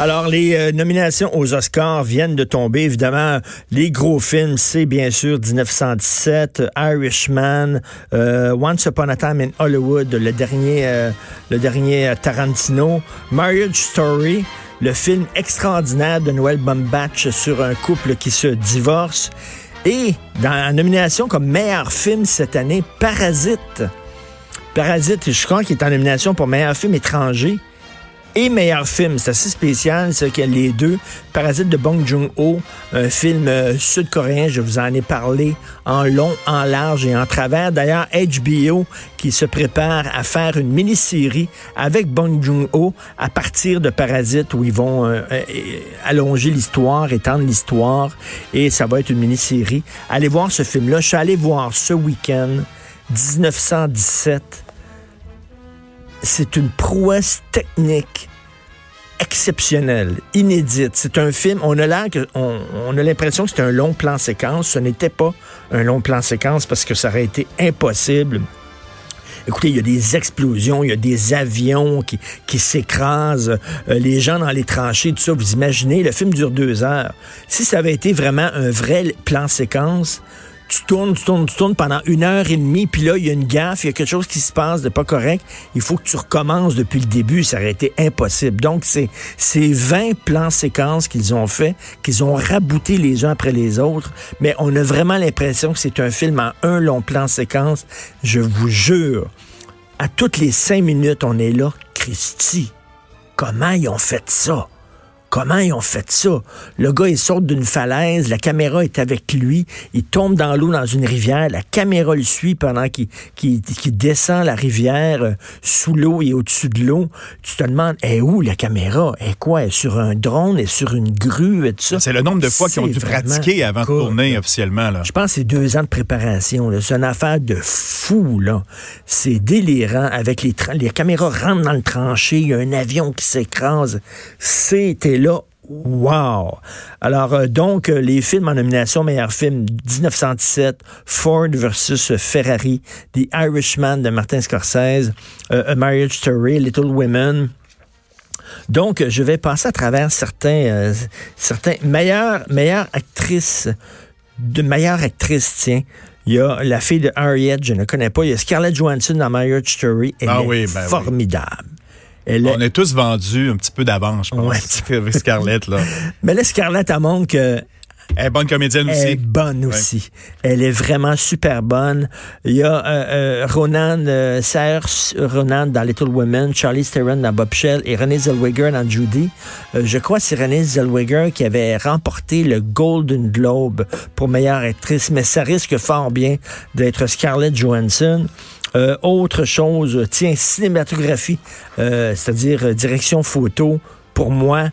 Alors, les euh, nominations aux Oscars viennent de tomber. Évidemment, les gros films, c'est bien sûr 1917, Irishman, euh, Once Upon a Time in Hollywood, le dernier, euh, le dernier Tarantino, Marriage Story, le film extraordinaire de Noël Baumbach sur un couple qui se divorce. Et dans la nomination comme meilleur film cette année, Parasite. Parasite, je crois qu'il est en nomination pour meilleur film étranger et meilleur film. C'est assez spécial, c'est que les deux. Parasite de Bong Joon-ho, un film euh, sud-coréen, je vous en ai parlé en long, en large et en travers. D'ailleurs, HBO qui se prépare à faire une mini-série avec Bong Joon-ho à partir de Parasite où ils vont euh, euh, allonger l'histoire, étendre l'histoire et ça va être une mini-série. Allez voir ce film-là. Je suis allé voir ce week-end 1917 c'est une prouesse technique exceptionnelle, inédite. C'est un film, on a l'impression que c'est un long plan séquence. Ce n'était pas un long plan séquence parce que ça aurait été impossible. Écoutez, il y a des explosions, il y a des avions qui, qui s'écrasent, euh, les gens dans les tranchées, tout ça. Vous imaginez, le film dure deux heures. Si ça avait été vraiment un vrai plan séquence, tu tournes, tu tournes, tu tournes pendant une heure et demie, puis là, il y a une gaffe, il y a quelque chose qui se passe de pas correct. Il faut que tu recommences depuis le début. Ça aurait été impossible. Donc, c'est ces 20 plans séquences qu'ils ont fait, qu'ils ont rabouté les uns après les autres. Mais on a vraiment l'impression que c'est un film en un long plan séquence. Je vous jure, à toutes les cinq minutes, on est là. Christy, comment ils ont fait ça? Comment ils ont fait ça? Le gars, il sort d'une falaise, la caméra est avec lui, il tombe dans l'eau dans une rivière, la caméra le suit pendant qu'il descend la rivière euh, sous l'eau et au-dessus de l'eau. Tu te demandes, est où la caméra? Est quoi? Est sur un drone? Est sur une grue? Et tout ça? C'est le nombre de fois qu'ils ont dû pratiquer avant de tourner officiellement. Là. Je pense que c'est deux ans de préparation. C'est une affaire de fou. là. C'est délirant. Avec les, les caméras rentrent dans le tranché, il y a un avion qui s'écrase. C'était là, wow! Alors, euh, donc, euh, les films en nomination meilleur film 1917, Ford versus Ferrari, The Irishman de Martin Scorsese, euh, A Marriage Story, Little Women. Donc, je vais passer à travers certains, certains meilleures, meilleures actrices, de meilleures actrices, tiens. Il y a la fille de Harriet, je ne connais pas. Il y a Scarlett Johansson dans Marriage Story. Elle ah est ben formidable. On est tous vendus un petit peu d'avance, je pense, avec Scarlett. Là. Mais là, Scarlett, elle montre que elle est bonne comédienne aussi. Elle est bonne aussi. Elle est vraiment super bonne. Il y a euh, euh, Ronan euh, Ronan dans Little Women, Charlie Theron dans Bob Shell et Renée Zellweger dans Judy. Euh, je crois que c'est Renée Zellweger qui avait remporté le Golden Globe pour meilleure actrice, mais ça risque fort bien d'être Scarlett Johansson. Euh, autre chose, tiens, cinématographie, euh, c'est-à-dire euh, direction photo, pour moi,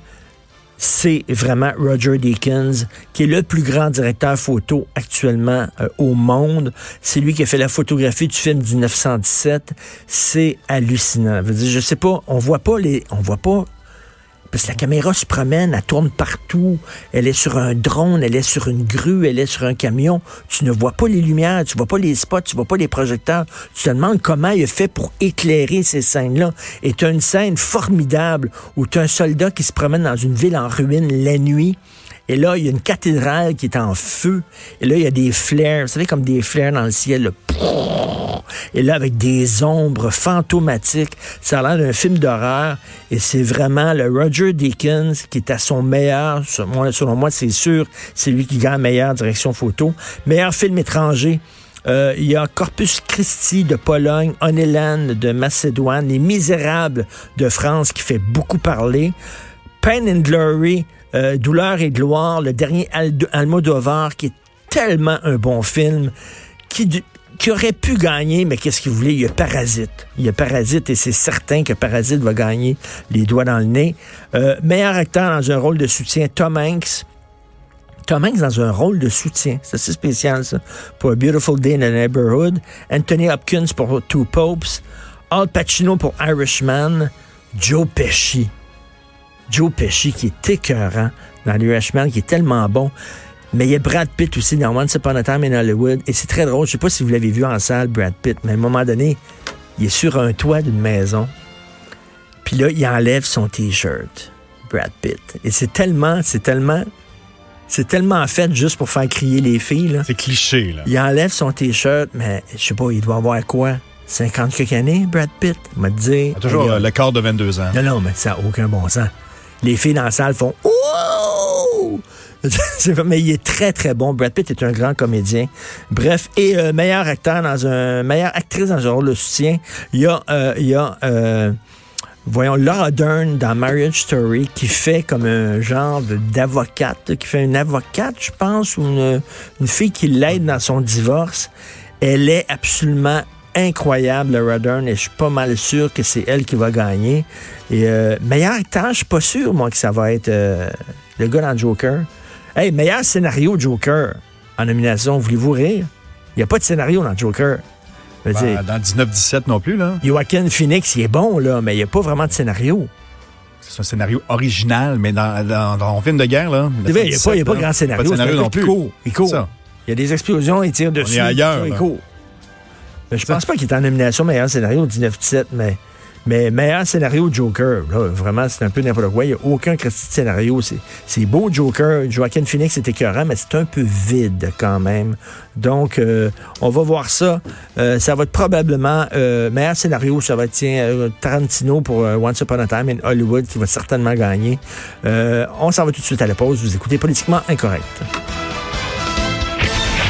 c'est vraiment Roger Deakins, qui est le plus grand directeur photo actuellement au monde. C'est lui qui a fait la photographie du film 1917. C'est hallucinant. Je, je sais pas, on voit pas les, on voit pas parce que la caméra se promène, elle tourne partout. Elle est sur un drone, elle est sur une grue, elle est sur un camion. Tu ne vois pas les lumières, tu vois pas les spots, tu vois pas les projecteurs. Tu te demandes comment il a fait pour éclairer ces scènes-là. Et tu as une scène formidable où tu as un soldat qui se promène dans une ville en ruine la nuit et là, il y a une cathédrale qui est en feu. Et là, il y a des flares, vous savez, comme des flares dans le ciel. Et là, avec des ombres fantomatiques. Ça a l'air d'un film d'horreur. Et c'est vraiment le Roger Deakins qui est à son meilleur. Selon moi, c'est sûr, c'est lui qui gagne meilleure direction photo. Meilleur film étranger. Euh, il y a Corpus Christi de Pologne, Oneland de Macédoine, Les Misérables de France qui fait beaucoup parler. Pain and Glory euh, Douleur et gloire, le dernier Almodovar, qui est tellement un bon film, qui, aurait pu gagner, mais qu'est-ce qu'il voulait? Il y a Parasite. Il y a Parasite et c'est certain que Parasite va gagner les doigts dans le nez. Euh, meilleur acteur dans un rôle de soutien, Tom Hanks. Tom Hanks dans un rôle de soutien. C'est assez spécial, ça. Pour A Beautiful Day in the Neighborhood. Anthony Hopkins pour Two Popes. Al Pacino pour Irishman. Joe Pesci Joe Pesci qui est écœurant dans l'Irishman, qui est tellement bon. Mais il y a Brad Pitt aussi dans Once Upon a Time in Hollywood. Et c'est très drôle. Je sais pas si vous l'avez vu en salle, Brad Pitt, mais à un moment donné, il est sur un toit d'une maison. Puis là, il enlève son T-shirt. Brad Pitt. Et c'est tellement, c'est tellement, c'est tellement fait juste pour faire crier les filles. C'est cliché, là. Il enlève son t-shirt, mais je sais pas, il doit avoir quoi? 50 quelques années, Brad Pitt? Il m'a dit. Il a toujours euh, le corps de 22 ans. Non, non, mais ça n'a aucun bon sens. Les filles dans la salle font Wow! mais il est très, très bon. Brad Pitt est un grand comédien. Bref, et euh, meilleur acteur dans un. meilleure actrice dans un rôle de soutien, il y a. Euh, il y a euh, voyons, Laura Dern dans Marriage Story qui fait comme un genre d'avocate, qui fait une avocate, je pense, ou une, une fille qui l'aide dans son divorce. Elle est absolument incroyable, Laura Dern, et je suis pas mal sûr que c'est elle qui va gagner. Et euh, meilleur acteur, je suis pas sûr, moi, que ça va être euh, le gars dans Joker. Hey, meilleur scénario Joker en nomination, voulez-vous rire? Il n'y a pas de scénario dans Joker. Ben, dans 19-17 non plus, là. Joaquin Phoenix, il est bon, là, mais il n'y a pas vraiment de scénario. C'est un scénario original, mais dans, dans, film de guerre, là. Il n'y a, pas, grand scénario. Pas de scénario non plus. Il court. Il y a des explosions, il tire dessus. On est ailleurs. Il court. Mais je pense pas qu'il est en nomination meilleur scénario 19-17, mais mais meilleur scénario Joker, là, vraiment, c'est un peu n'importe quoi. Il n'y a aucun scénario. C'est beau, Joker. Joaquin Phoenix est écœurant, mais c'est un peu vide quand même. Donc, euh, on va voir ça. Euh, ça va être probablement euh, meilleur scénario. Ça va être Tarantino pour Once Upon a Time in Hollywood qui va certainement gagner. on s'en va tout de suite à la pause. Vous écoutez Politiquement Incorrect.